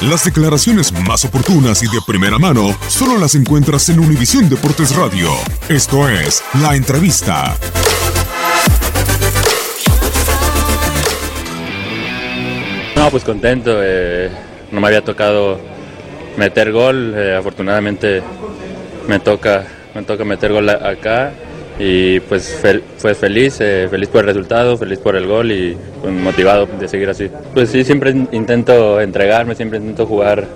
Las declaraciones más oportunas y de primera mano solo las encuentras en Univisión Deportes Radio. Esto es La Entrevista. No, pues contento. eh, no me había tocado meter gol. eh, afortunadamente me toca, me toca meter gol acá. Y pues fel- feliz, eh, feliz por el resultado, feliz por el gol y pues, motivado de seguir así. Pues sí, siempre in- intento entregarme, siempre intento jugar,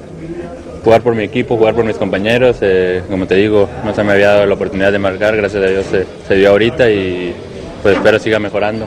jugar por mi equipo, jugar por mis compañeros. eh, como te digo, no se me había dado la oportunidad de marcar, gracias a Dios se, se dio ahorita y pues espero siga mejorando.